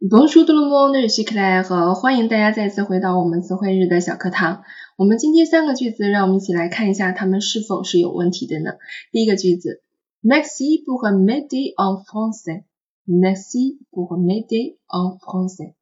Bonjour tout le monde. 日西克莱和欢迎大家再次回到我们词汇日的小课堂。我们今天三个句子，让我们一起来看一下它们是否是有问题的呢？第一个句子，Merci pour m'aider en français. Merci pour m'aider en français.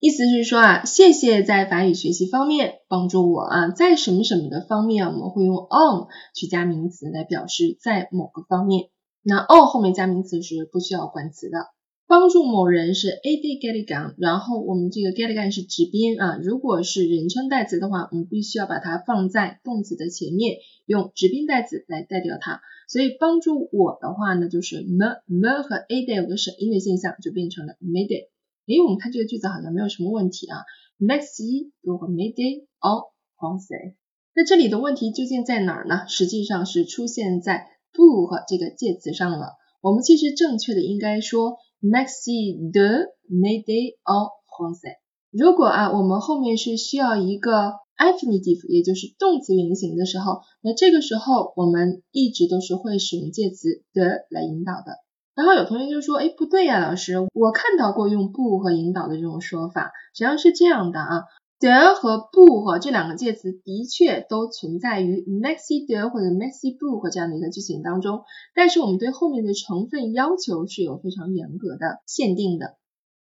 意思是说啊，谢谢在法语学习方面帮助我啊，在什么什么的方面，我们会用 on 去加名词来表示在某个方面。那 on 后面加名词是不需要冠词的。帮助某人是 a day get it done，然后我们这个 get it done 是直宾啊，如果是人称代词的话，我们必须要把它放在动词的前面，用直宾代词来代掉它。所以帮助我的话呢，就是 me me 和 a day 有个省音的现象，就变成了 made it。诶，我们看这个句子好像没有什么问题啊。Merci pour m'aider en français。那这里的问题究竟在哪儿呢？实际上是出现在 pour 这个介词上了。我们其实正确的应该说。Merci de m'aider en français。如果啊，我们后面是需要一个 infinitive，也就是动词原形的时候，那这个时候我们一直都是会使用介词的来引导的。然后有同学就说，哎，不对呀，老师，我看到过用不和引导的这种说法，实际上是这样的啊。The 和不和这两个介词的确都存在于 Maxi 的或者 maxi book 这样的一个句型当中，但是我们对后面的成分要求是有非常严格的限定的。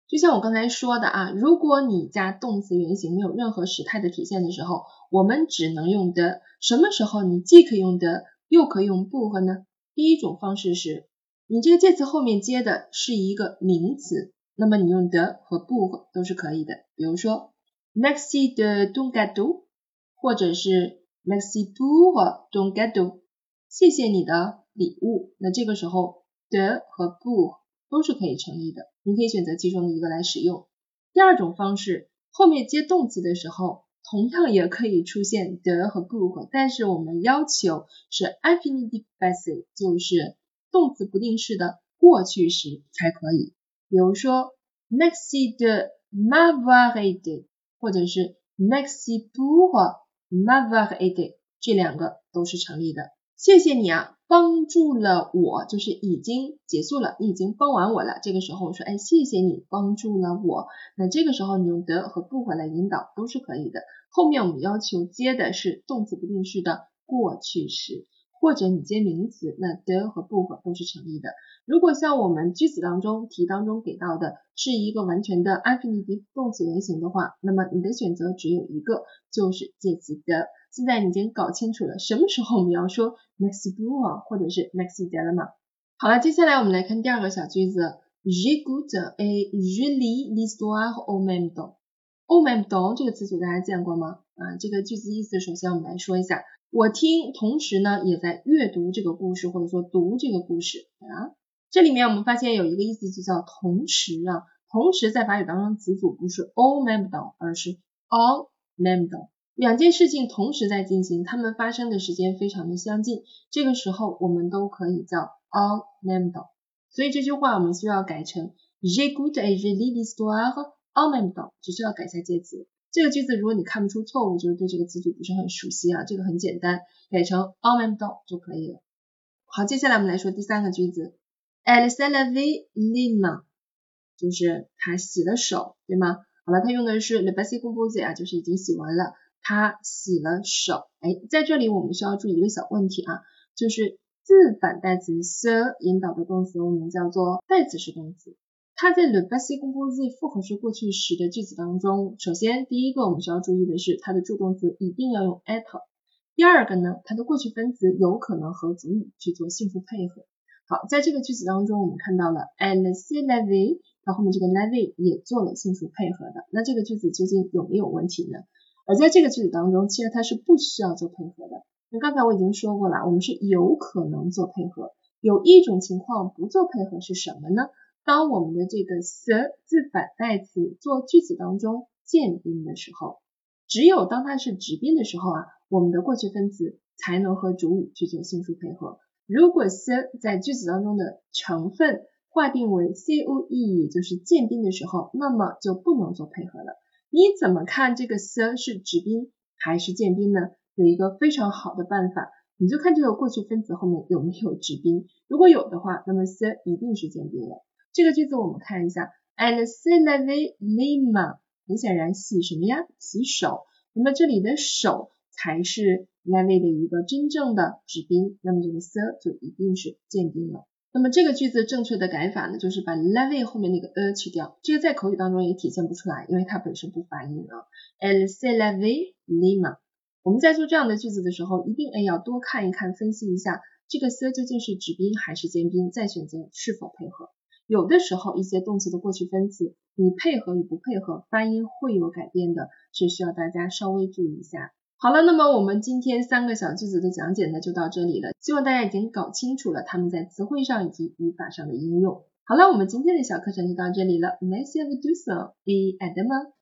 就像我刚才说的啊，如果你加动词原形没有任何时态的体现的时候，我们只能用的。什么时候你既可以用的，又可以用不和呢？第一种方式是你这个介词后面接的是一个名词，那么你用的和不和都是可以的。比如说。Merci de ton gâteau，或者是 Merci pour ton gâteau，谢谢你的礼物。那这个时候 de 和 pour 都是可以成立的，你可以选择其中的一个来使用。第二种方式，后面接动词的时候，同样也可以出现的和 pour，但是我们要求是 infinitive passé，就是动词不定式的过去时才可以。比如说 Merci de m'avoir aidé。或者是 Merci pour m'avoir aidé，这两个都是成立的。谢谢你啊，帮助了我，就是已经结束了，你已经帮完我了。这个时候我说，哎，谢谢你帮助了我。那这个时候你用的和不回来引导都是可以的。后面我们要求接的是动词不定式的过去时。或者你接名词，那 the 和 book 都是成立的。如果像我们句子当中题当中给到的是一个完全的 infinitive 动词原形的话，那么你的选择只有一个，就是介词的。现在你已经搞清楚了什么时候我们要说 next book 或者是 next day 了吗？好了，接下来我们来看第二个小句子，j'écoute et je lis l'histoire au même temps。au même temps 这个词组大家见过吗？啊，这个句子意思首先我们来说一下。我听，同时呢也在阅读这个故事，或者说读这个故事啊。这里面我们发现有一个意思就叫同时啊，同时在法语当中词组不是 all même temps，而是 all même temps，两件事情同时在进行，它们发生的时间非常的相近，这个时候我们都可以叫 all même temps。所以这句话我们需要改成 je g o u t e et je lis l'histoire en même temps，只需要改一下介词。这个句子如果你看不出错误，就是对这个词组不是很熟悉啊。这个很简单，改成 en même temps 就可以了。好，接下来我们来说第三个句子，Elle s'est lavée les mains，就是她洗了手，对吗？好了，它用的是 le passé composé 啊，就是已经洗完了，她洗了手。哎，在这里我们需要注意一个小问题啊，就是自反代词 se 引导的动词，我们叫做代词式动词。它在 le passé composé 复合式过去时的句子当中，首先第一个我们需要注意的是它的助动词一定要用 at。第二个呢，它的过去分词有可能和主语去做幸福配合。好，在这个句子当中，我们看到了 elle s'est lavée，它后面这个 levy 也做了性数配合的。那这个句子究竟有没有问题呢？而在这个句子当中，其实它是不需要做配合的。那刚才我已经说过了，我们是有可能做配合。有一种情况不做配合是什么呢？当我们的这个 the 自反代词做句子当中见宾的时候，只有当它是直宾的时候啊，我们的过去分词才能和主语去做性数配合。如果 the 在句子当中的成分划定为 coe，也就是见宾的时候，那么就不能做配合了。你怎么看这个 the 是直宾还是见宾呢？有一个非常好的办法，你就看这个过去分词后面有没有直宾，如果有的话，那么 the 一定是见宾了。这个句子我们看一下，elle s'est lavée les mains。很显然，洗什么呀？洗手。那么这里的手才是 Levi 的一个真正的指宾，那么这个 sir 就一定是间宾了。那么这个句子正确的改法呢，就是把 Levi 后面那个 a 去掉。这个在口语当中也体现不出来，因为它本身不发音啊。El se levy lima。我们在做这样的句子的时候，一定哎要多看一看，分析一下这个 sir 究竟是指宾还是间宾，再选择是否配合。有的时候一些动词的过去分词，你配合与不配合，发音会有改变的，是需要大家稍微注意一下。好了，那么我们今天三个小句子的讲解呢，就到这里了。希望大家已经搞清楚了它们在词汇上以及语法上的应用。好了，我们今天的小课程就到这里了。Nice to do so，be adama。